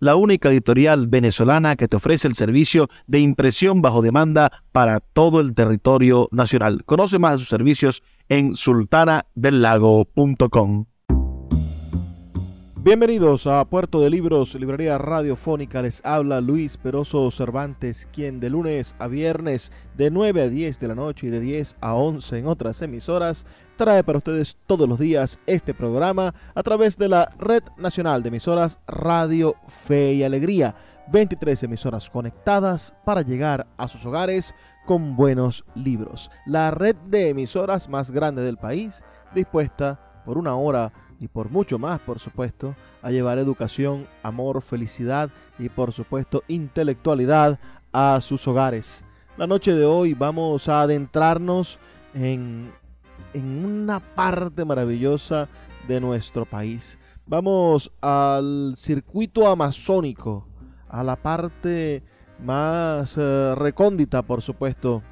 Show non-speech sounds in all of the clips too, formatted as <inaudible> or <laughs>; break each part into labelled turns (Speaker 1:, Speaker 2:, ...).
Speaker 1: la única editorial venezolana que te ofrece el servicio de impresión bajo demanda para todo el territorio nacional. Conoce más de sus servicios en sultanadelago.com. Bienvenidos a Puerto de Libros, Librería Radiofónica. Les habla Luis Peroso Cervantes, quien de lunes a viernes de 9 a 10 de la noche y de 10 a 11 en otras emisoras trae para ustedes todos los días este programa a través de la Red Nacional de Emisoras Radio Fe y Alegría. 23 emisoras conectadas para llegar a sus hogares con buenos libros. La red de emisoras más grande del país, dispuesta por una hora y por mucho más, por supuesto, a llevar educación, amor, felicidad y por supuesto intelectualidad a sus hogares. La noche de hoy vamos a adentrarnos en, en una parte maravillosa de nuestro país. Vamos al circuito amazónico, a la parte más eh, recóndita, por supuesto,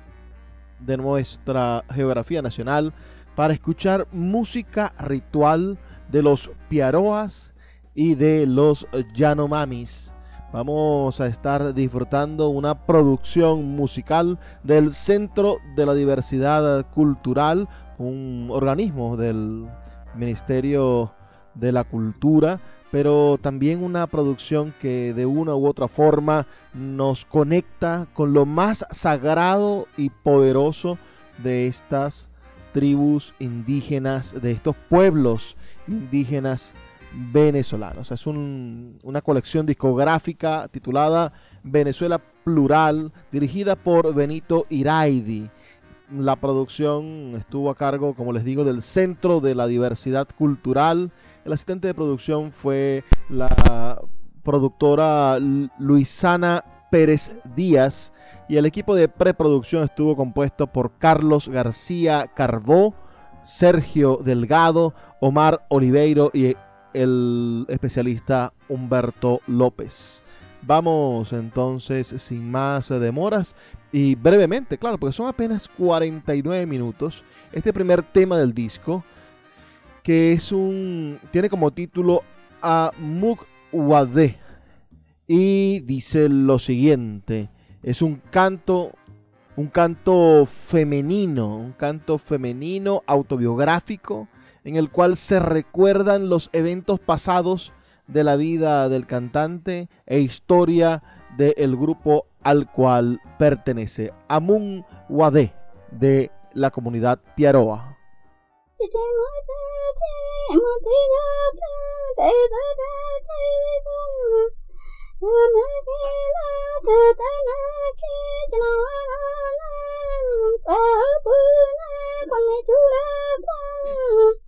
Speaker 1: de nuestra geografía nacional, para escuchar música ritual de los Piaroas y de los Yanomamis. Vamos a estar disfrutando una producción musical del Centro de la Diversidad Cultural, un organismo del Ministerio de la Cultura, pero también una producción que de una u otra forma nos conecta con lo más sagrado y poderoso de estas tribus indígenas, de estos pueblos indígenas venezolanos. Es una colección discográfica titulada Venezuela Plural, dirigida por Benito Iraidi. La producción estuvo a cargo, como les digo, del Centro de la Diversidad Cultural. El asistente de producción fue la productora Luisana Pérez Díaz y el equipo de preproducción estuvo compuesto por Carlos García Carbó, Sergio Delgado, Omar Oliveiro y el especialista Humberto López. Vamos entonces sin más demoras y brevemente, claro, porque son apenas 49 minutos, este primer tema del disco, que es un, tiene como título Amuk Wade y dice lo siguiente, es un canto un canto femenino, un canto femenino autobiográfico en el cual se recuerdan los eventos pasados de la vida del cantante e historia del grupo al cual pertenece, Amun Wade, de la comunidad Piaroa. <laughs>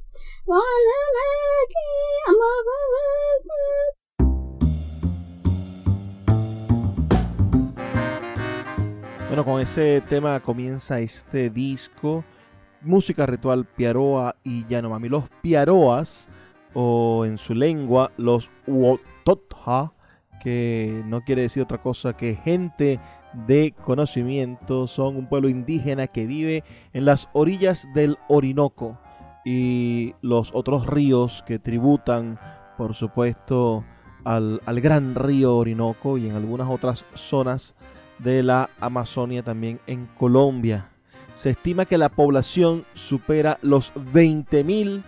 Speaker 1: Bueno, con ese tema comienza este disco. Música ritual Piaroa y Yanomami. Los Piaroas, o en su lengua, los Uototha, que no quiere decir otra cosa que gente de conocimiento, son un pueblo indígena que vive en las orillas del Orinoco, y los otros ríos que tributan, por supuesto, al, al gran río Orinoco y en algunas otras zonas de la Amazonia también en Colombia. Se estima que la población supera los 20.000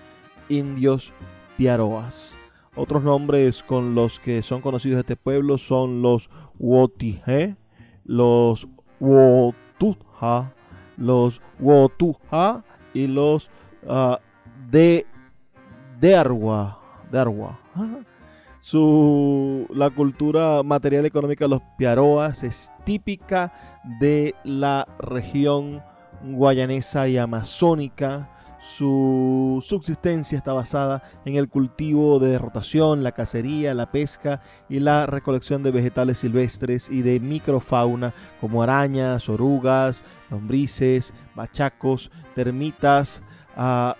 Speaker 1: indios piaroas. Otros nombres con los que son conocidos este pueblo son los Wotije, los Wotuja, los Wotuja y los uh, de Derwa. Derwa. <laughs> Su, la cultura material económica de los piaroas es típica de la región guayanesa y amazónica. Su subsistencia está basada en el cultivo de rotación, la cacería, la pesca y la recolección de vegetales silvestres y de microfauna como arañas, orugas, lombrices, bachacos, termitas, uh,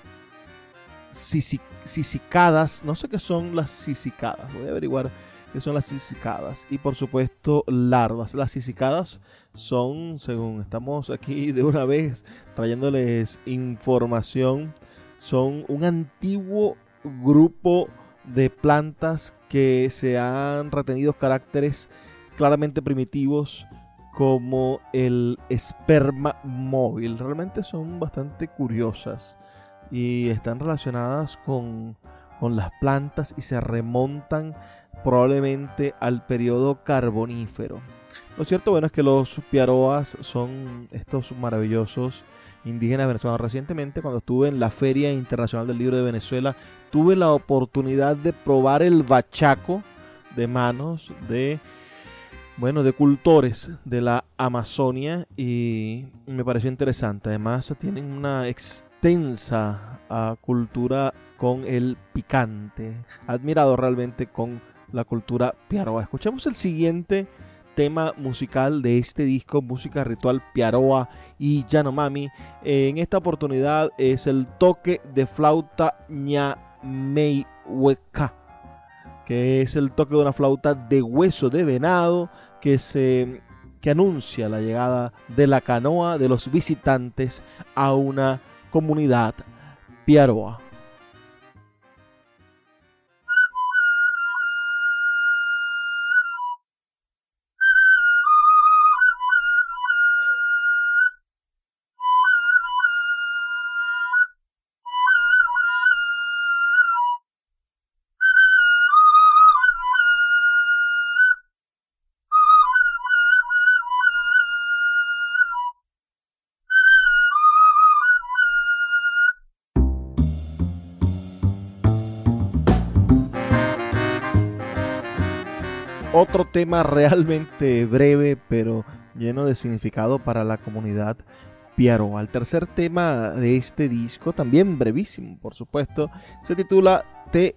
Speaker 1: sisicadas. No sé qué son las sisicadas. Voy a averiguar qué son las sisicadas. Y por supuesto, larvas. Las sisicadas son, según estamos aquí de una vez trayéndoles información, son un antiguo grupo de plantas que se han retenido caracteres claramente primitivos como el esperma móvil. Realmente son bastante curiosas y están relacionadas con, con las plantas y se remontan probablemente al periodo carbonífero. Lo cierto bueno es que los piaroas son estos maravillosos indígenas venezolanos. Recientemente cuando estuve en la Feria Internacional del Libro de Venezuela tuve la oportunidad de probar el bachaco de manos de bueno, de cultores de la Amazonia y me pareció interesante. Además tienen una extensa cultura con el picante. Admirado realmente con la cultura piaroa. Escuchemos el siguiente tema musical de este disco, música ritual Piaroa y Yanomami. En esta oportunidad es el toque de flauta Ñameihueca, que es el toque de una flauta de hueso de venado que se que anuncia la llegada de la canoa de los visitantes a una comunidad piaroa. Otro tema realmente breve, pero lleno de significado para la comunidad Piaro. Al tercer tema de este disco, también brevísimo, por supuesto, se titula Te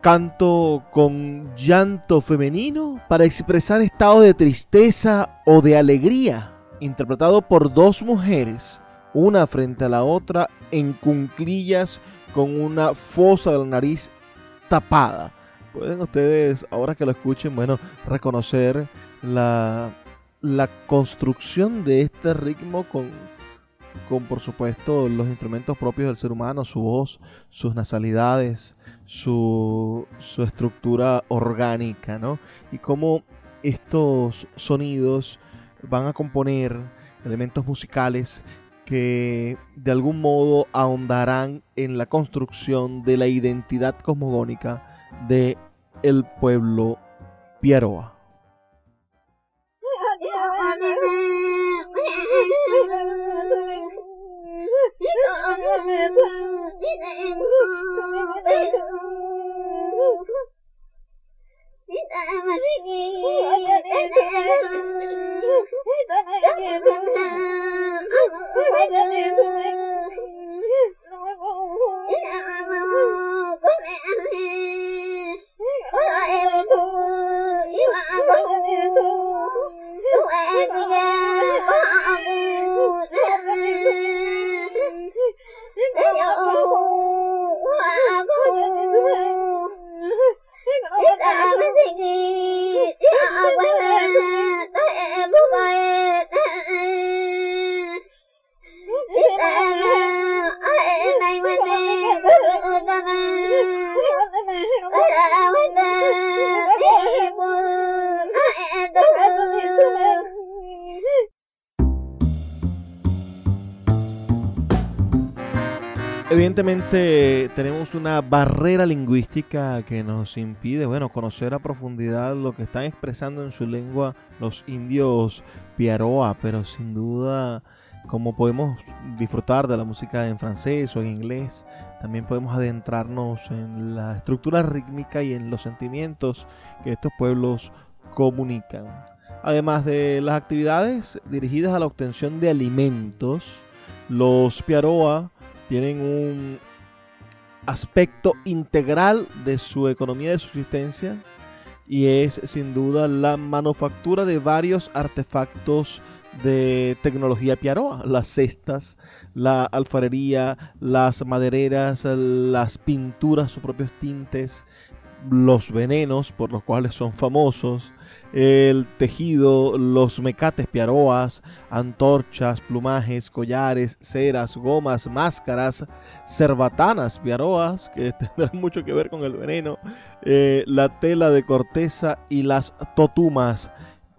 Speaker 1: Canto con llanto femenino para expresar estado de tristeza o de alegría, interpretado por dos mujeres, una frente a la otra, en cunclillas con una fosa de la nariz tapada pueden ustedes, ahora que lo escuchen, bueno, reconocer la, la construcción de este ritmo con, con, por supuesto, los instrumentos propios del ser humano, su voz, sus nasalidades, su, su estructura orgánica, ¿no? Y cómo estos sonidos van a componer elementos musicales que de algún modo ahondarán en la construcción de la identidad cosmogónica de el pueblo Pieroa. <laughs> <laughs> Oh, my God. Evidentemente tenemos una barrera lingüística que nos impide, bueno, conocer a profundidad lo que están expresando en su lengua los indios Piaroa, pero sin duda como podemos disfrutar de la música en francés o en inglés, también podemos adentrarnos en la estructura rítmica y en los sentimientos que estos pueblos comunican. Además de las actividades dirigidas a la obtención de alimentos, los Piaroa tienen un aspecto integral de su economía de subsistencia y es sin duda la manufactura de varios artefactos de tecnología Piaroa, las cestas, la alfarería, las madereras, las pinturas, sus propios tintes, los venenos por los cuales son famosos, el tejido, los mecates piaroas, antorchas, plumajes, collares, ceras, gomas, máscaras, cerbatanas piaroas, que <laughs> tendrán mucho que ver con el veneno, eh, la tela de corteza y las totumas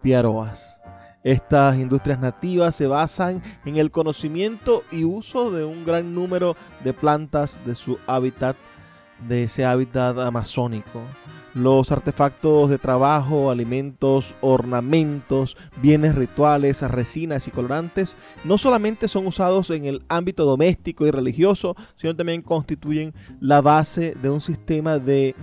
Speaker 1: piaroas. Estas industrias nativas se basan en el conocimiento y uso de un gran número de plantas de su hábitat, de ese hábitat amazónico. Los artefactos de trabajo, alimentos, ornamentos, bienes rituales, resinas y colorantes no solamente son usados en el ámbito doméstico y religioso, sino también constituyen la base de un sistema de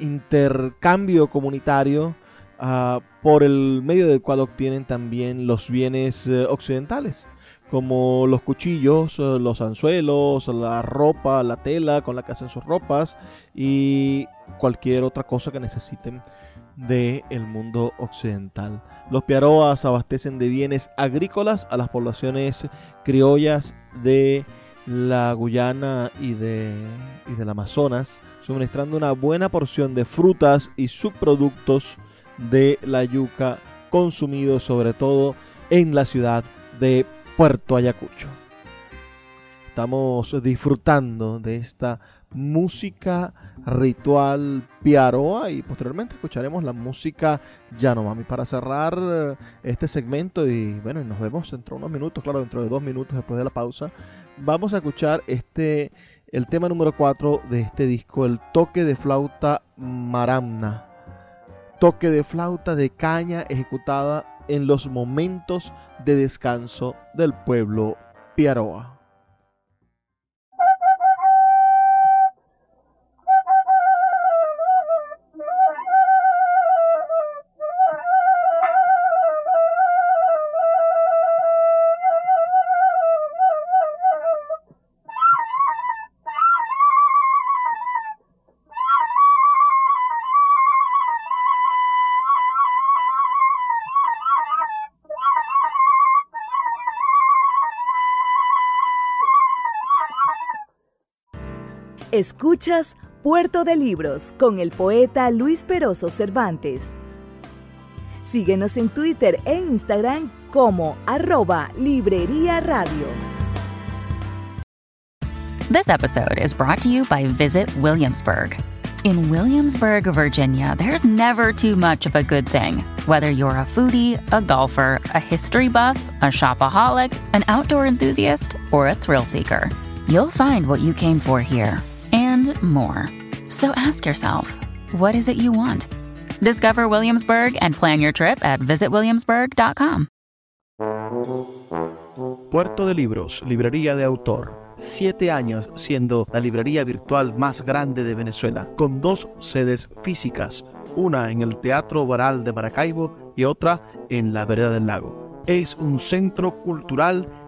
Speaker 1: intercambio comunitario uh, por el medio del cual obtienen también los bienes uh, occidentales como los cuchillos, uh, los anzuelos, la ropa, la tela con la que hacen sus ropas y cualquier otra cosa que necesiten del el mundo occidental. Los piaroas abastecen de bienes agrícolas a las poblaciones criollas de la Guyana y, de, y del Amazonas, suministrando una buena porción de frutas y subproductos de la yuca consumidos sobre todo en la ciudad de Puerto Ayacucho. Estamos disfrutando de esta música ritual piaroa y posteriormente escucharemos la música Yanomami para cerrar este segmento y bueno, nos vemos dentro de unos minutos, claro, dentro de dos minutos después de la pausa. Vamos a escuchar este el tema número 4 de este disco, el toque de flauta maramna. Toque de flauta de caña ejecutada en los momentos de descanso del pueblo piaroa.
Speaker 2: Escuchas Puerto de Libros con el poeta Luis Peroso Cervantes. Síguenos en Twitter e Instagram como arroba Librería Radio.
Speaker 3: This episode is brought to you by Visit Williamsburg. In Williamsburg, Virginia, there's never too much of a good thing. Whether you're a foodie, a golfer, a history buff, a shopaholic, an outdoor enthusiast, or a thrill seeker, you'll find what you came for here and more. So ask yourself, what is it you want? Discover Williamsburg and plan your trip at visitwilliamsburg.com.
Speaker 1: Puerto de Libros, librería de autor. Siete años siendo la librería virtual más grande de Venezuela, con dos sedes físicas, una en el Teatro Baral de Maracaibo y otra en la Vereda del Lago. Es un centro cultural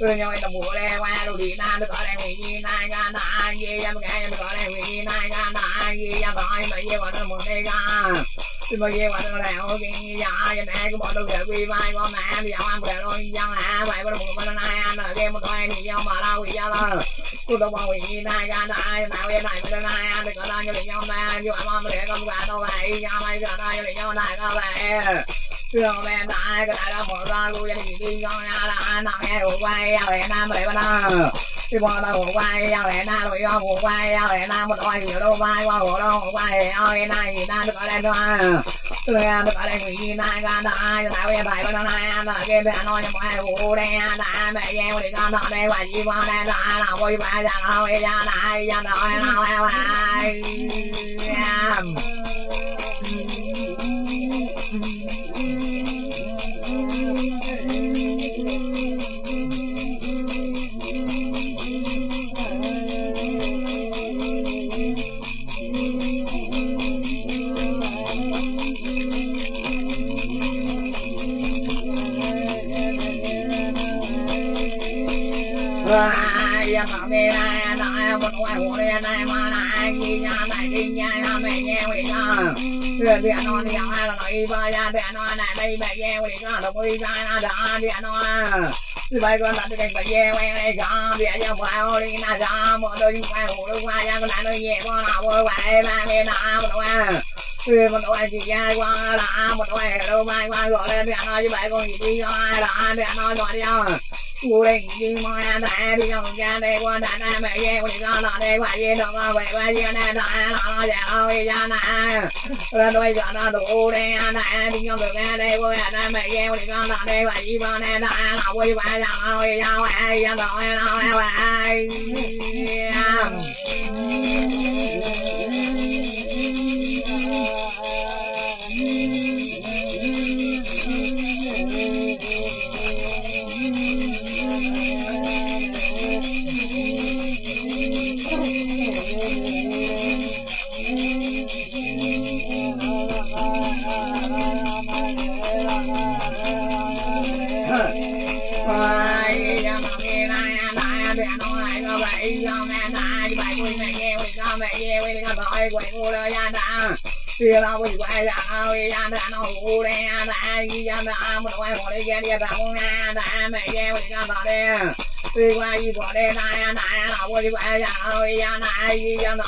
Speaker 4: nhau em đồng mùa le qua đồ đi na được gọi là nguyện na ra na ai ye ra gọi là nguyện na ra na ai gọi mà ye gọi là một đây ra. Xin mời ye gọi là đèo cái ya ya nè cái bọn đâu để quy vai qua mẹ đi ăn ăn để rồi dân à vậy có được một bên này ăn ở một cái này nhau mà đâu vậy ra đâu mà nguyện na ra na ai nào em này bên này ăn được gọi là như vậy nhau na như vậy mà để con gà đâu vậy nhau này giờ đây nhau này đâu vậy đường bên ta cái đại đó một con cô gia đình đi con nhà anh nào nghe của quay ao về nam về bên đó đi qua đâu của quay ao về nam rồi con của quay ao về nam một đôi hiểu đâu vai qua của đâu quay ao về nam thì ta được ở đây thôi. Tôi được ở đây thì ta ra đã ai tại bây giờ thầy bên anh ở kia bên nói cho mọi người của đây đã mẹ gieo thì con ở đây và chỉ qua đây là là quay về là thôi ra đại ra rồi nào ai. Ừ. đi nha nó mày nghe quỷ nó rồi đi nó đi ăn là nó đi ba ra đi nó này đây mày nghe quỷ nó đồng ý ra nó đó đi nó đi bay con đặt cái mày nghe quay này đi ra đi na ra đi qua một đôi qua con này nó nhẹ con nào quay quay đi nó một đi nó con gì đi ra đó đi nó gọi đi không 不领兵嘛呀，咱也得用钱得过咱咱没人，我讲咱得关系这么乖乖的，咱咱拉拉家老回家咱，我多想那都的呀，咱也得用钱得过呀，咱没人，我讲咱得关系这么乖乖的，咱拉回家老回家玩，一样都玩玩玩。Con nó đây qua ye con nè nó nó qua qua dạ nó ye cha qua ye nó nó nó Tia la quay quay ra ơi ya da nó u đe ya da ya da một quay một đi ya đi ra con ya da mẹ ya quay ra đó đe đi qua đi bỏ đe na ya na là quay quay ra ơi ya na ya na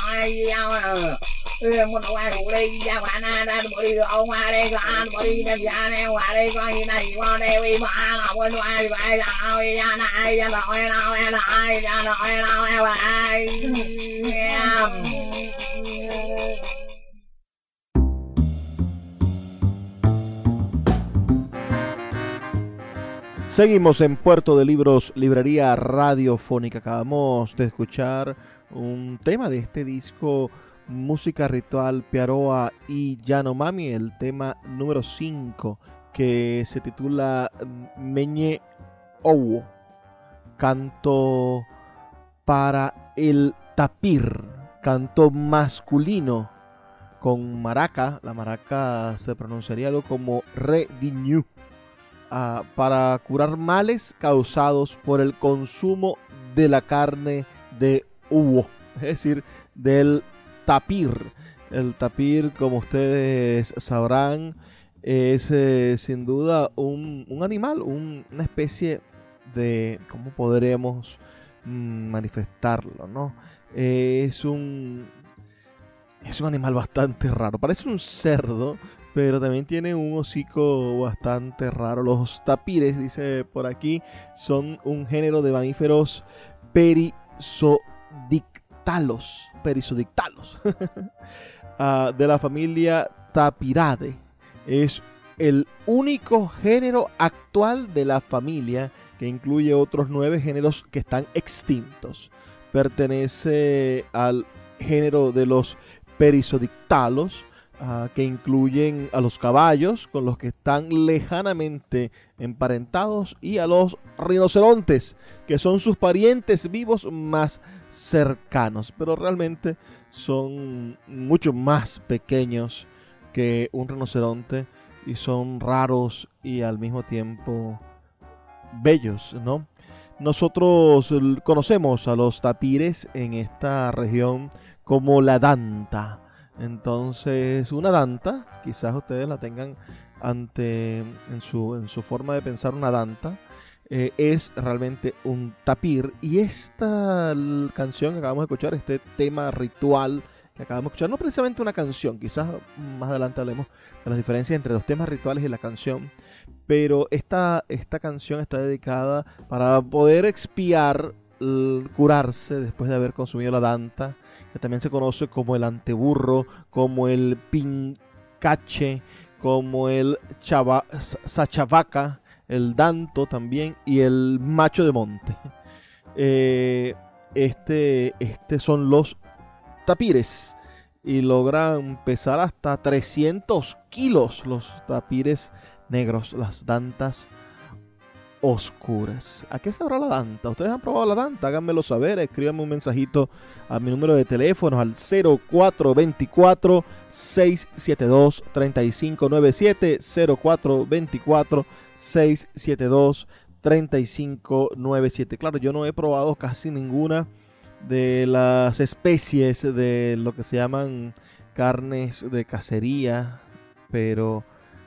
Speaker 4: ya một quay đủ đi ya qua na da bỏ đi ông qua đây con bỏ đi đem ra nè qua đây con như này qua đây đi mà là quay quay quay ra ơi ya na ya na ya na ya na ya na ya na ya
Speaker 1: Seguimos en Puerto de Libros, Librería Radiofónica. Acabamos de escuchar un tema de este disco, Música Ritual, Piaroa y Yanomami, el tema número 5, que se titula Meñe Owo, canto para el tapir, canto masculino con maraca. La maraca se pronunciaría algo como re diñu uh, para curar males causados por el consumo de la carne de hubo, es decir, del tapir. El tapir, como ustedes sabrán, es eh, sin duda un, animal, un, una especie de, ¿cómo podremos mm, manifestarlo? ¿no? Es un... Es un animal bastante raro. Parece un cerdo, pero también tiene un hocico bastante raro. Los tapires, dice por aquí, son un género de mamíferos perisodictalos, perisodictalos, uh, <laughs> de la familia Tapirade. Es el único género actual de la familia que incluye otros nueve géneros que están extintos. Pertenece al género de los perisodictalos, uh, que incluyen a los caballos, con los que están lejanamente emparentados, y a los rinocerontes, que son sus parientes vivos más cercanos, pero realmente son mucho más pequeños que un rinoceronte y son raros y al mismo tiempo bellos, ¿no? Nosotros conocemos a los tapires en esta región como la danta. Entonces, una danta, quizás ustedes la tengan ante en su, en su forma de pensar una danta, eh, es realmente un tapir. Y esta canción que acabamos de escuchar, este tema ritual que acabamos de escuchar, no precisamente una canción, quizás más adelante hablemos de las diferencias entre los temas rituales y la canción, pero esta, esta canción está dedicada para poder expiar, curarse después de haber consumido la danta, que también se conoce como el anteburro, como el pincache, como el chava, sachavaca, el danto también y el macho de monte. <laughs> Eh, este, este son los tapires y logran pesar hasta 300 kilos los tapires negros, las dantas oscuras. ¿A qué sabrá la danta? ¿Ustedes han probado la danta? Háganmelo saber, escríbanme un mensajito a mi número de teléfono al 0424 672 3597 0424 672 3597. Claro, yo no he probado casi ninguna de las especies de lo que se llaman carnes de cacería, pero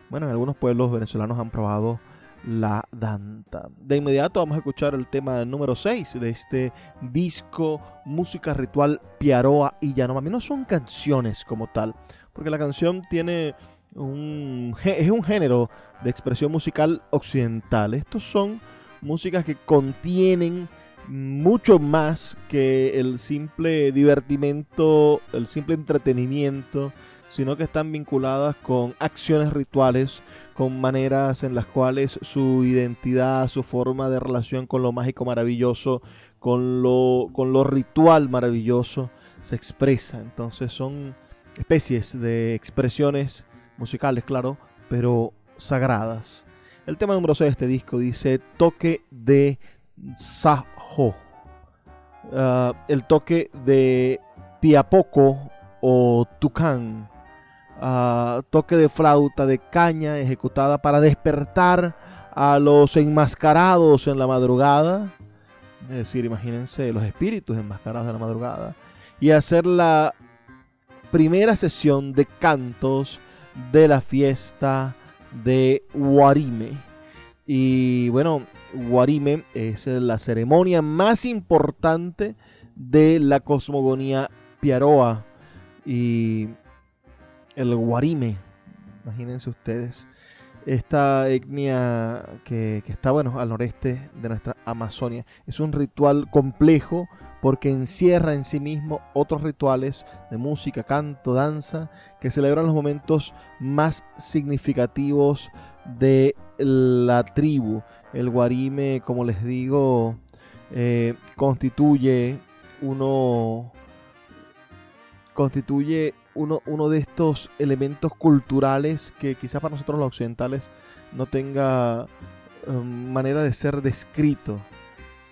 Speaker 1: bueno, en algunos pueblos venezolanos han probado la danta. De inmediato vamos a escuchar el tema número 6 de este disco Música Ritual Piaroa y Yanomami. No son canciones como tal, porque la canción tiene un, es un género de expresión musical occidental. Estos son músicas que contienen mucho más que el simple divertimento, el simple entretenimiento, sino que están vinculadas con acciones rituales, con maneras en las cuales su identidad, su forma de relación con lo mágico maravilloso, con lo, con ritual maravilloso, se expresa. Entonces son especies de expresiones musicales, claro, pero sagradas. El tema número 6 de este disco dice toque de Sajo. Ah, el toque de Piapoco o Tucán. Ah, toque de flauta de caña ejecutada para despertar a los enmascarados en la madrugada. Es decir, imagínense los espíritus enmascarados en la madrugada. Y hacer la primera sesión de cantos de la fiesta de Guarime. Y bueno, Guarime es la ceremonia más importante de la cosmogonía piaroa. Y el Guarime, imagínense ustedes, esta etnia que, está bueno al noreste de nuestra Amazonia. Es un ritual complejo porque encierra en sí mismo otros rituales de música, canto, danza, que celebran los momentos más significativos de la tribu. El guarime, como les digo, eh, constituye uno constituye uno, uno, de estos elementos culturales que quizás para nosotros los occidentales no tenga um, manera de ser descrito.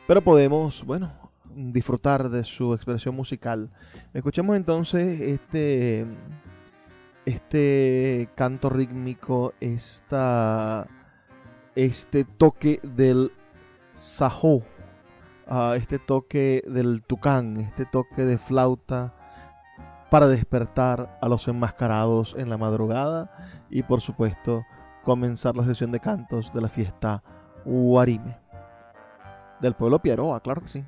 Speaker 1: Pero podemos, bueno, disfrutar de su expresión musical. Escuchemos entonces este, este canto rítmico, esta, este toque del sajó, uh, este toque del tucán, este toque de flauta para despertar a los enmascarados en la madrugada y por supuesto comenzar la sesión de cantos de la fiesta Huarime. Del pueblo Pieroa, claro que sí.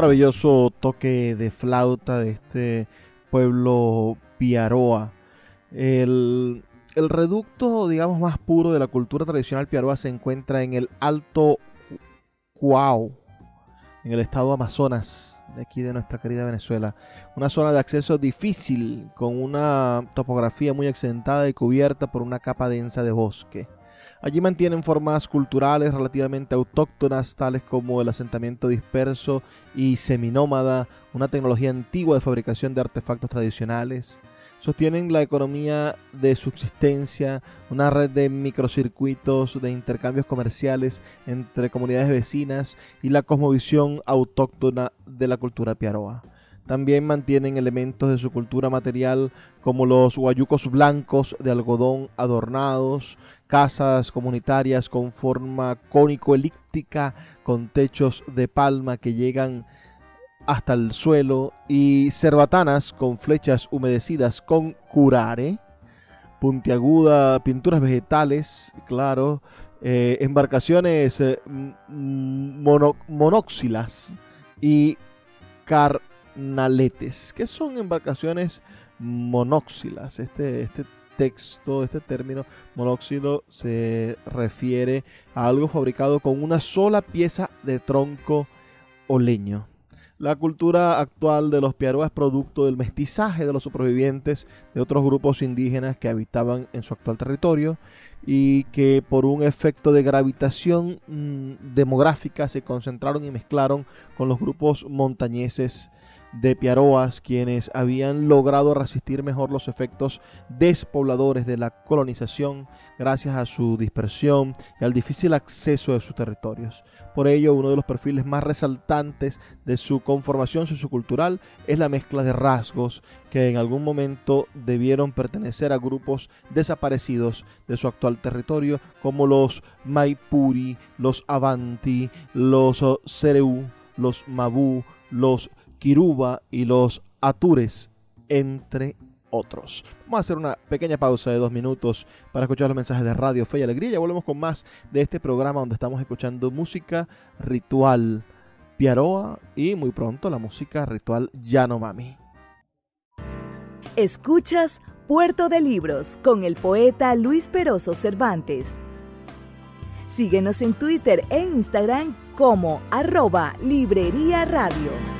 Speaker 1: Maravilloso toque de flauta de este pueblo Piaroa. El, el reducto, digamos, más puro de la cultura tradicional piaroa se encuentra en el Alto Cuau, en el estado Amazonas, de aquí de nuestra querida Venezuela. Una zona de acceso difícil, con una topografía muy accidentada y cubierta por una capa densa de bosque. Allí mantienen formas culturales relativamente autóctonas, tales como el asentamiento disperso y seminómada, una tecnología antigua de fabricación de artefactos tradicionales, sostienen la economía de subsistencia, una red de microcircuitos de intercambios comerciales entre comunidades vecinas y la cosmovisión autóctona de la cultura piaroa. También mantienen elementos de su cultura material como los guayucos blancos de algodón adornados, casas comunitarias con forma cónico-elíptica con techos de palma que llegan hasta el suelo y cerbatanas con flechas humedecidas con curare, puntiaguda, pinturas vegetales, claro, eh, embarcaciones eh, monóxilas y carnaletes. ¿Qué son embarcaciones monóxilas? Este, este texto, este término monóxido se refiere a algo fabricado con una sola pieza de tronco o leño. La cultura actual de los Piaroa es producto del mestizaje de los supervivientes de otros grupos indígenas que habitaban en su actual territorio y que por un efecto de gravitación mm, demográfica se concentraron y mezclaron con los grupos montañeses de Piaroas, quienes habían logrado resistir mejor los efectos despobladores de la colonización gracias a su dispersión y al difícil acceso de sus territorios. Por ello, uno de los perfiles más resaltantes de su conformación sociocultural es la mezcla de rasgos que en algún momento debieron pertenecer a grupos desaparecidos de su actual territorio, como los Maipuri, los Avanti, los Sereu, los Mabú, los Kiruba y los Atures, entre otros. Vamos a hacer una pequeña pausa de dos minutos para escuchar los mensajes de Radio Fe y Alegría. Ya volvemos con más de este programa donde estamos escuchando música ritual Piaroa y muy pronto la música ritual Yanomami.
Speaker 2: Escuchas Puerto de Libros con el poeta Luis Peroso Cervantes. Síguenos en Twitter e Instagram como arroba Librería Radio.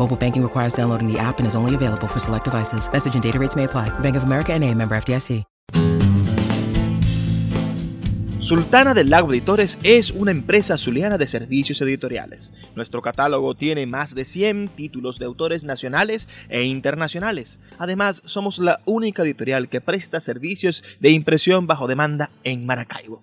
Speaker 5: Mobile banking requires downloading the app and is only available for select devices. Message and data rates may apply. Bank of America NA, member FDIC.
Speaker 6: Sultana del Lago Editores es una empresa zuliana de servicios editoriales. Nuestro catálogo tiene más de 100 títulos de autores nacionales e internacionales. Además, somos la única editorial que presta servicios de impresión bajo demanda en Maracaibo.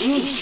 Speaker 1: Woo!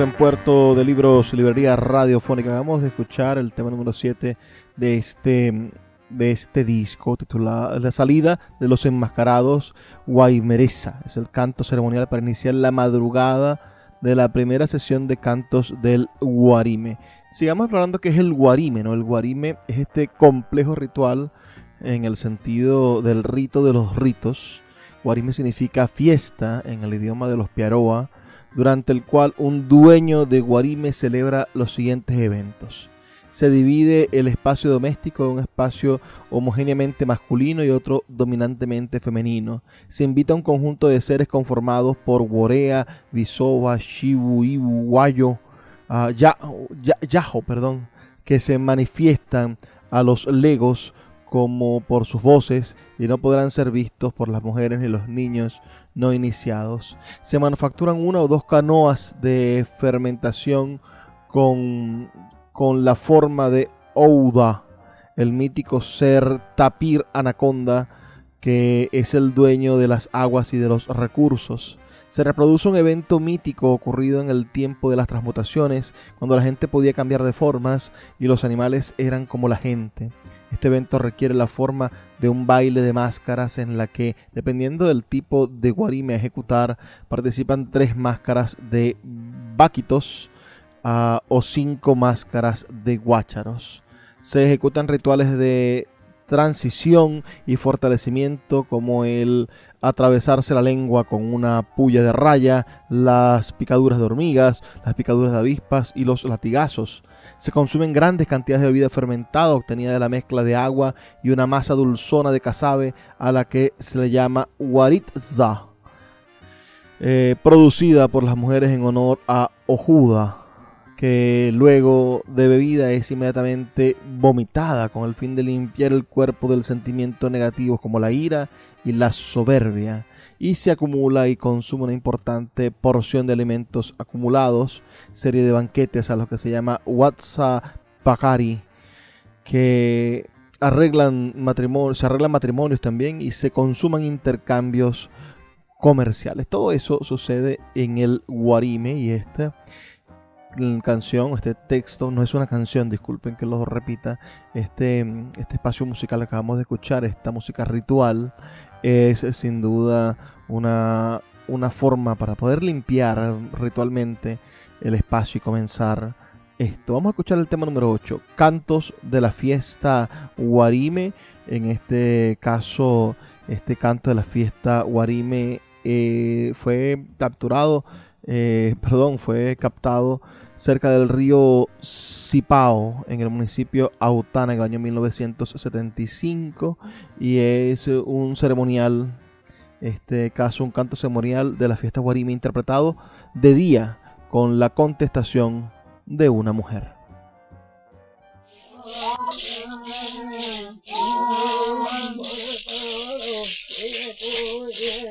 Speaker 1: en Puerto de Libros, Librería Radiofónica. Acabamos de escuchar el tema número 7 de este, de este disco titulado La salida de los enmascarados Guaymeresa. Es el canto ceremonial para iniciar la madrugada de la primera sesión de cantos del Guarime. Sigamos hablando que es el Guarime, ¿no? El Guarime es este complejo ritual en el sentido del rito de los ritos. Guarime significa fiesta en el idioma de los Piaroa durante el cual un dueño de Guarime celebra los siguientes eventos. Se divide el espacio doméstico en un espacio homogéneamente masculino y otro dominantemente femenino. Se invita a un conjunto de seres conformados por Worea, Visoba, Shibu, Ibu, Guayo, uh, Yaho, perdón, que se manifiestan a los legos como por sus voces y no podrán ser vistos por las mujeres ni los niños no iniciados. Se manufacturan una o dos canoas de fermentación con, con la forma de Ouda, el mítico ser tapir anaconda que es el dueño de las aguas y de los recursos. Se reproduce un evento mítico ocurrido en el tiempo de las transmutaciones, cuando la gente podía cambiar de formas y los animales eran como la gente. Este evento requiere la forma de un baile de máscaras en la que, dependiendo del tipo de guarime a ejecutar, participan tres máscaras de vaquitos ah, o cinco máscaras de guácharos. Se ejecutan rituales de transición y fortalecimiento como el atravesarse la lengua con una puya de raya, las picaduras de hormigas, las picaduras de avispas y los latigazos. Se consumen grandes cantidades de bebida fermentada obtenida de la mezcla de agua y una masa dulzona de casabe a la que se le llama waritza, eh, producida por las mujeres en honor a Ojuda, que luego de bebida es inmediatamente vomitada con el fin de limpiar el cuerpo del sentimiento negativo como la ira y la soberbia y se acumula y consume una importante porción de alimentos acumulados, serie de banquetes a los que se llama Bakari, que arreglan matrimonio, se arreglan matrimonios también y se consuman intercambios comerciales. Todo eso sucede en el Guarime y esta canción, este texto, no es una canción, disculpen que lo repita, este, este espacio musical que acabamos de escuchar, esta música ritual, es sin duda una, una forma para poder limpiar ritualmente el espacio y comenzar esto. Vamos a escuchar el tema número 8, Cantos de la fiesta Guarime, en este caso Este canto de la fiesta Guarime eh, fue capturado, eh, <laughs> perdón, fue captado cerca del río Cipao, en el municipio Autana, en el año 1975, y es un ceremonial, este caso, un canto ceremonial de la fiesta Guarime interpretado de día con la contestación de una mujer.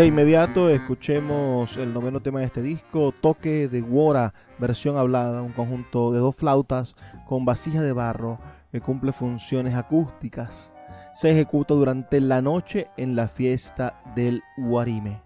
Speaker 1: De inmediato escuchemos el noveno tema de este disco, Toque de Guora, versión hablada, un conjunto de dos flautas con vasija de barro que cumple funciones acústicas. Se ejecuta durante la noche en la fiesta del Guarime.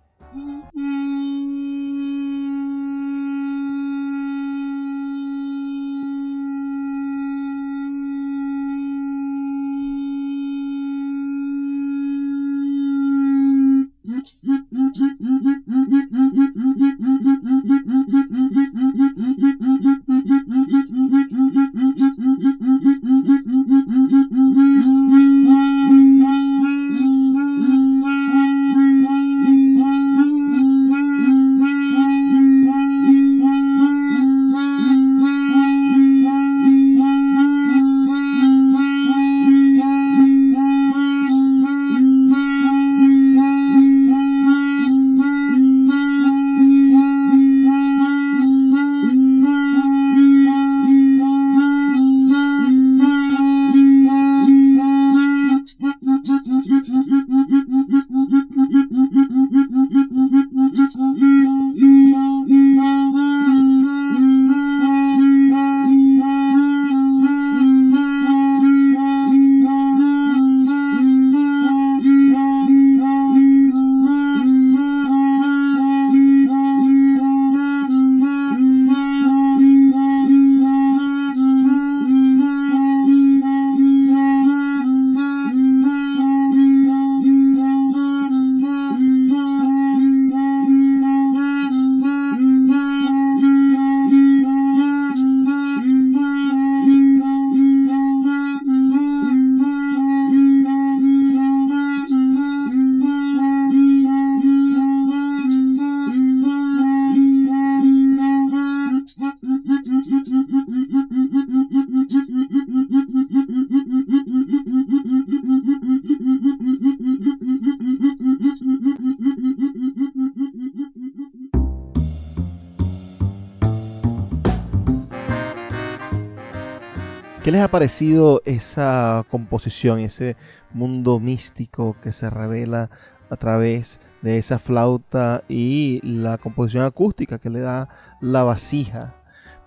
Speaker 1: Les ha parecido esa composición, ese mundo místico que se revela a través de esa flauta y la composición acústica que le da la vasija?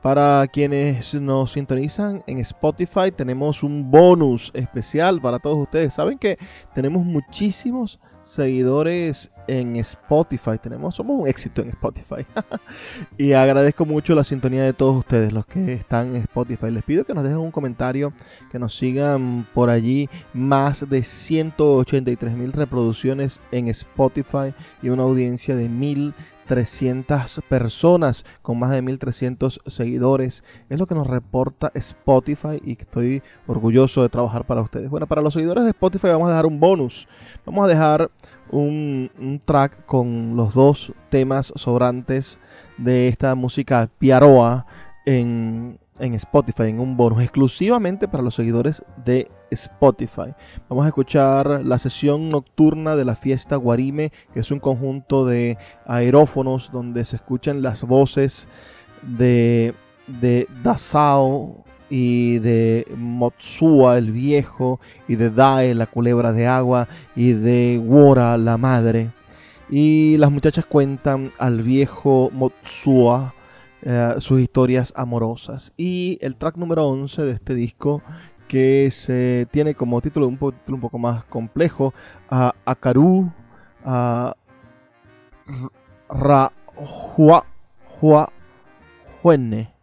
Speaker 1: Para quienes nos sintonizan en Spotify tenemos un bonus especial para todos ustedes. Saben que tenemos muchísimos seguidores en Spotify. Tenemos, somos un éxito en Spotify. <laughs> y agradezco mucho la sintonía de todos ustedes, los que están en Spotify. Les pido que nos dejen un comentario, que nos sigan por allí. Más de 183 mil reproducciones en Spotify y una audiencia de mil 300 personas con más de 1300 seguidores. Es lo que nos reporta Spotify y estoy orgulloso de trabajar para ustedes. Bueno, para los seguidores de Spotify vamos a dejar un bonus. Vamos a dejar un, track con los dos temas sobrantes de esta música piaroa en en Spotify, en un bonus exclusivamente para los seguidores de Spotify. Vamos a escuchar la sesión nocturna de la fiesta Guarime, que es un conjunto de aerófonos donde se escuchan las voces de, de Dasao y de Motsua el viejo y de Dae la culebra de agua y de Wora la madre. Y las muchachas cuentan al viejo Motsua eh, sus historias amorosas. Y el track número 11 de este disco, que se tiene como título un, un poco más complejo, a Akaru, a Ra, Juene.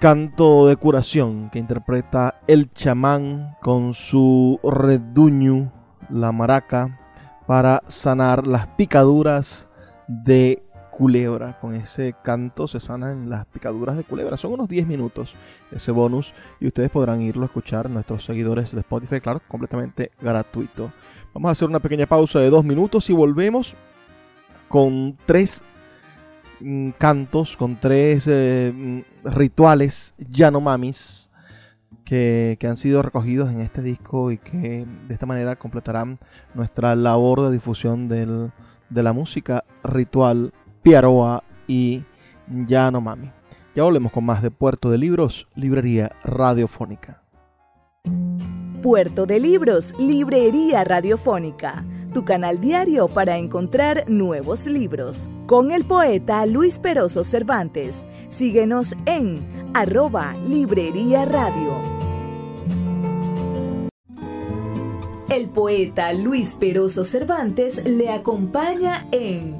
Speaker 1: Canto de curación que interpreta el chamán con su reduño, la maraca, para sanar las picaduras de culebra. Con ese canto se sanan las picaduras de culebra. Son unos 10 minutos ese bonus y ustedes podrán irlo a escuchar nuestros seguidores de Spotify, claro, completamente gratuito. Vamos a hacer una pequeña pausa de dos minutos y volvemos con tres mm, cantos, con tres eh, mm, rituales Yanomamis que, que han sido recogidos en este disco y que de esta manera completarán nuestra labor de difusión de la música ritual Piaroa y Yanomami. Ya volvemos con más de Puerto de Libros, Librería Radiofónica.
Speaker 2: Puerto de Libros, Librería Radiofónica, tu canal diario para encontrar nuevos libros. Con el poeta Luis Peroso Cervantes. Síguenos en arroba Librería Radio. El poeta Luis Peroso Cervantes le acompaña en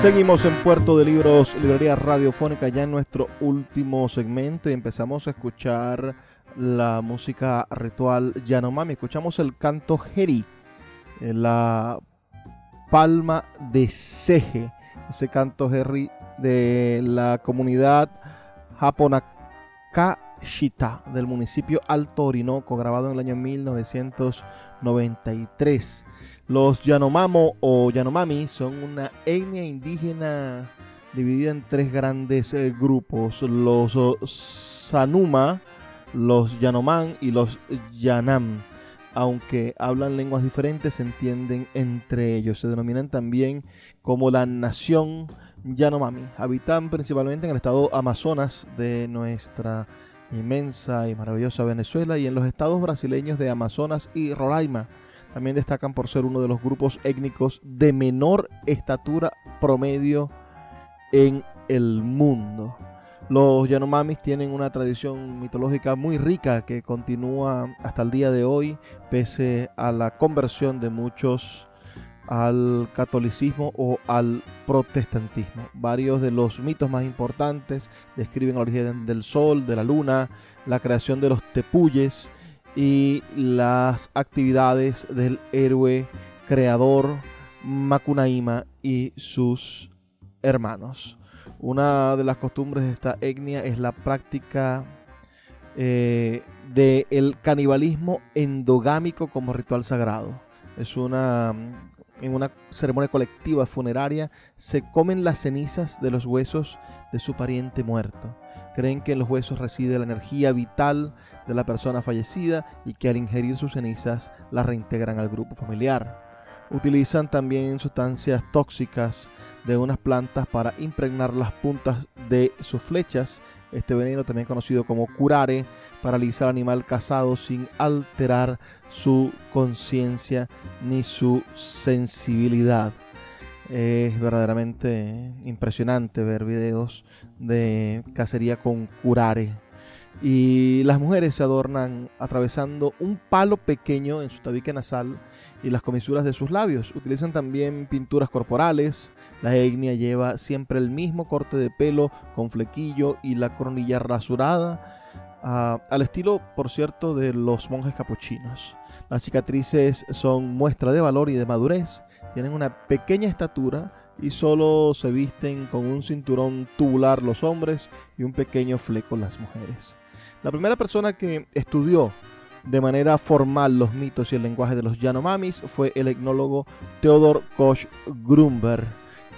Speaker 1: Seguimos en Puerto de Libros, Librería Radiofónica, ya en nuestro último segmento y empezamos a escuchar la música ritual Yanomami. Escuchamos el canto Jeri, eh, la palma de Ceje, ese canto Jeri de la comunidad Japonakashita del municipio Alto Orinoco, grabado en el año 1993. Los Yanomamo o Yanomami son una etnia indígena dividida en tres grandes eh, grupos. Los oh, Sanuma, los Yanomán y los Yanam. Aunque hablan lenguas diferentes, se entienden entre ellos. Se denominan también como la nación Yanomami. Habitan principalmente en el estado Amazonas de nuestra inmensa y maravillosa Venezuela y en los estados brasileños de Amazonas y Roraima también destacan por ser uno de los grupos étnicos de menor estatura promedio en el mundo. Los Yanomamis tienen una tradición mitológica muy rica que continúa hasta el día de hoy, pese a la conversión de muchos al catolicismo o al protestantismo. Varios de los mitos más importantes describen el origen del sol, de la luna, la creación de los tepuyes, y las actividades del héroe creador Makunaima y sus hermanos. Una de las costumbres de esta etnia es la práctica eh, del canibalismo endogámico como ritual sagrado. Es una en una ceremonia colectiva funeraria se comen las cenizas de los huesos de su pariente muerto. Creen que en los huesos reside la energía vital de la persona fallecida y que al ingerir sus cenizas la reintegran al grupo familiar. Utilizan también sustancias tóxicas de unas plantas para impregnar las puntas de sus flechas. Este veneno, también conocido como curare, paraliza al animal cazado sin alterar su conciencia ni su sensibilidad. Es verdaderamente impresionante ver videos de cacería con curare. Y las mujeres se adornan atravesando un palo pequeño en su tabique nasal y las comisuras de sus labios. Utilizan también pinturas corporales. La etnia lleva siempre el mismo corte de pelo con flequillo y la coronilla rasurada, ah, al estilo, por cierto, de los monjes capuchinos. Las cicatrices son muestra de valor y de madurez. Tienen una pequeña estatura y solo se visten con un cinturón tubular los hombres y un pequeño fleco las mujeres. La primera persona que estudió de manera formal los mitos y el lenguaje de los Yanomamis fue el etnólogo Theodor Koch Grunberg,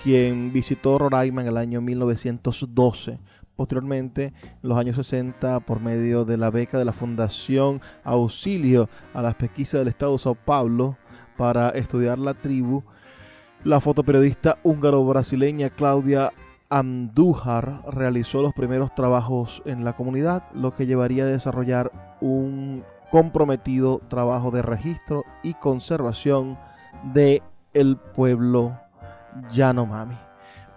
Speaker 1: quien visitó Roraima en el año 1912. Posteriormente, en los años 60, por medio de la beca de la Fundación Auxilio a las Pesquisas del Estado de Sao Paulo para estudiar la tribu, la fotoperiodista húngaro-brasileña Claudia Andújar realizó los primeros trabajos en la comunidad, lo que llevaría a desarrollar un comprometido trabajo de registro y conservación de el pueblo Yanomami.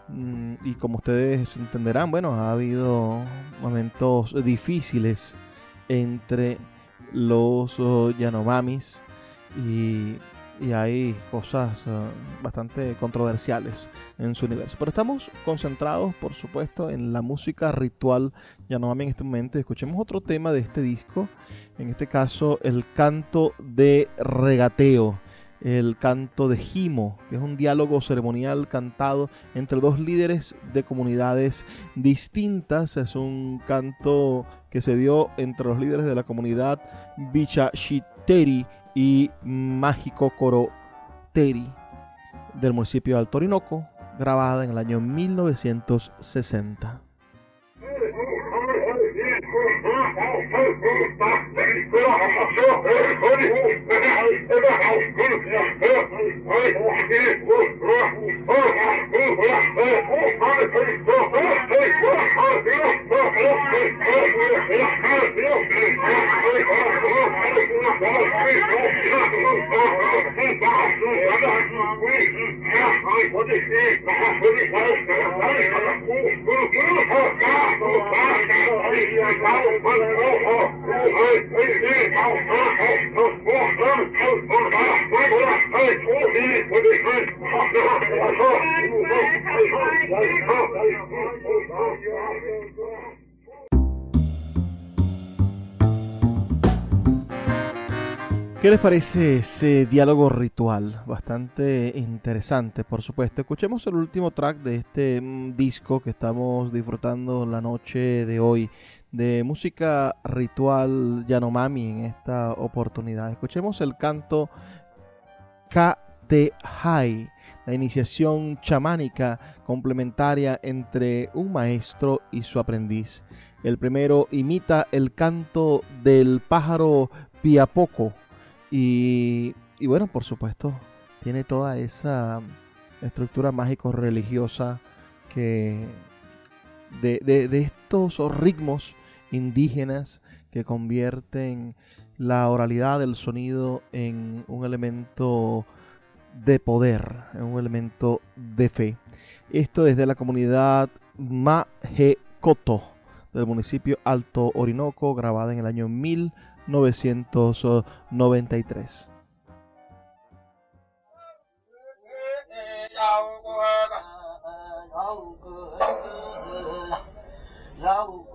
Speaker 1: Mm, y como ustedes entenderán, bueno, ha habido momentos difíciles entre los oh, Yanomamis y y hay cosas eh, bastante controversiales en su universo. Pero estamos concentrados, por supuesto, en la música ritual Yanomami en este momento. Escuchemos otro tema de este disco, en este caso el canto de regateo, el canto de Jimo, que es un diálogo ceremonial cantado entre dos líderes de comunidades distintas. Es un canto que se dio entre los líderes de la comunidad Bichashiteri y Mágico Coro Teri del municipio de Alto Orinoco, grabada en el año 1960. Oh, ¿Qué les parece ese diálogo ritual? Bastante interesante, por supuesto. Escuchemos el último track de este mm, disco que estamos disfrutando la noche de hoy de música ritual Yanomami en esta oportunidad. Escuchemos el canto Hai, la iniciación chamánica complementaria entre un maestro y su aprendiz. El primero imita el canto del pájaro Piapoco y, bueno, por supuesto, tiene toda esa estructura mágico-religiosa que de, de, estos ritmos indígenas que convierten la oralidad del sonido en un elemento de poder, en un elemento de fe. Esto es de la comunidad Majecoto del municipio Alto Orinoco, grabada en el año 1993. <laughs>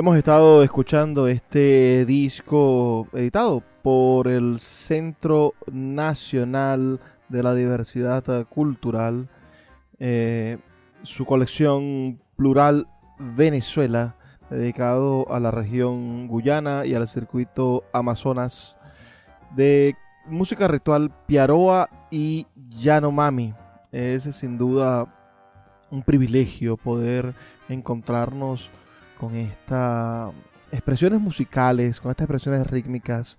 Speaker 1: Hemos estado escuchando este disco editado por el Centro Nacional de la Diversidad Cultural, eh, su colección plural Venezuela, dedicado a la región Guyana y al circuito Amazonas de música ritual Piaroa y Yanomami. Es sin duda un privilegio poder encontrarnos con estas expresiones musicales, con estas expresiones rítmicas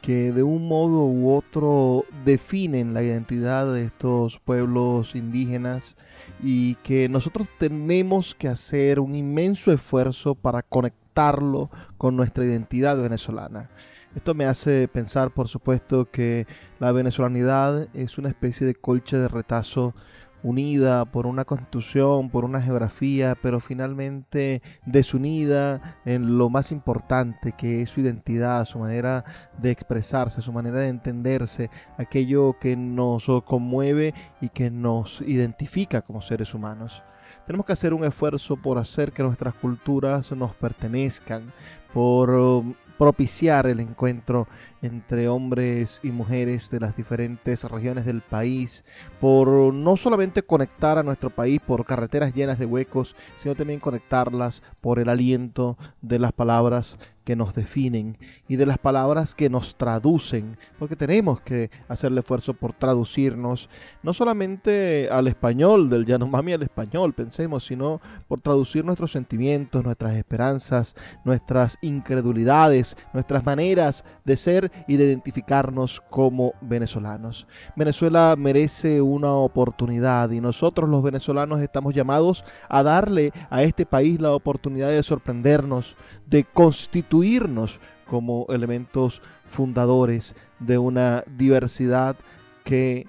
Speaker 1: que de un modo u otro definen la identidad de estos pueblos indígenas y que nosotros tenemos que hacer un inmenso esfuerzo para conectarlo con nuestra identidad venezolana. Esto me hace pensar, por supuesto, que la venezolanidad es una especie de colcha de retazo unida por una constitución, por una geografía, pero finalmente desunida en lo más importante que es su identidad, su manera de expresarse, su manera de entenderse, aquello que nos conmueve y que nos identifica como seres humanos. Tenemos que hacer un esfuerzo por hacer que nuestras culturas nos pertenezcan, por um, propiciar el encuentro entre hombres y mujeres de las diferentes regiones del país, por no solamente conectar a nuestro país por carreteras llenas de huecos, sino también conectarlas por el aliento de las palabras que nos definen y de las palabras que nos traducen, porque tenemos que hacer el esfuerzo por traducirnos, no solamente al español, del Yanomami al español, pensemos, sino por traducir nuestros sentimientos, nuestras esperanzas, nuestras incredulidades, nuestras maneras de ser y de identificarnos como venezolanos. Venezuela merece una oportunidad y nosotros los venezolanos estamos llamados a darle a este país la oportunidad de sorprendernos, de constituirnos como elementos fundadores de una diversidad que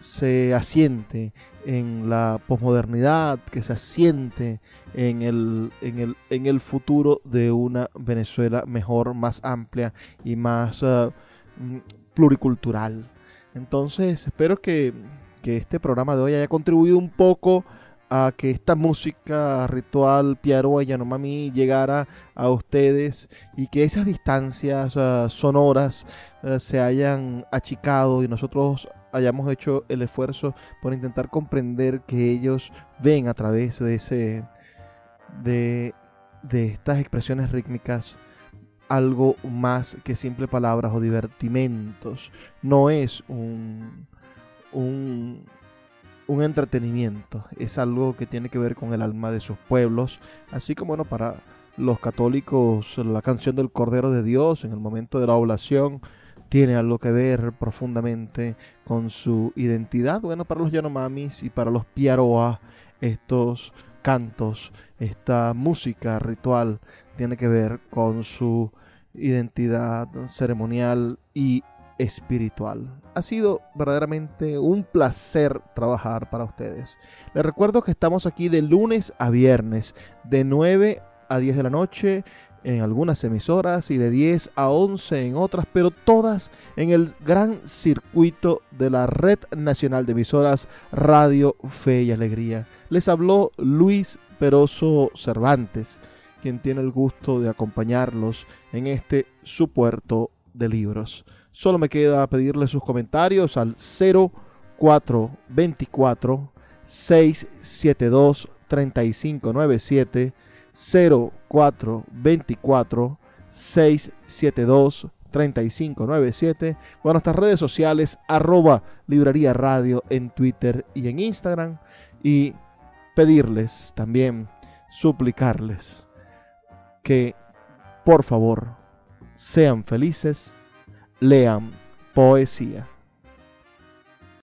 Speaker 1: se asiente en la posmodernidad, que se asiente en el, en el, en el futuro de una Venezuela mejor, más amplia y más uh, mm, pluricultural. Entonces, espero que, que este programa de hoy haya contribuido un poco a que esta música ritual Piaro y Yanomami llegara a ustedes y que esas distancias uh, sonoras uh, se hayan achicado y nosotros hayamos hecho el esfuerzo por intentar comprender que ellos ven a través de ese de, estas expresiones rítmicas algo más que simple palabras o divertimentos. No es un, un, un, entretenimiento, es algo que tiene que ver con el alma de sus pueblos, así como bueno, para los católicos la canción del Cordero de Dios en el momento de la oblación tiene algo que ver profundamente con su identidad. Bueno, para los Yanomamis y para los Piaroa, estos cantos, esta música ritual tiene que ver con su identidad ceremonial y espiritual. Ha sido verdaderamente un placer trabajar para ustedes. Les recuerdo que estamos aquí de lunes a viernes, de 9 a 10 de la noche en algunas emisoras y de 10 a 11 en otras, pero todas en el gran circuito de la Red Nacional de Emisoras Radio Fe y Alegría. Les habló Luis Peroso Cervantes, quien tiene el gusto de acompañarlos en este su puerto de libros. Solo me queda pedirle sus comentarios al 0424 672 3597 0424 672 3597 o a nuestras redes sociales arroba librería radio en Twitter y en Instagram y pedirles también, suplicarles que por favor sean felices, lean poesía.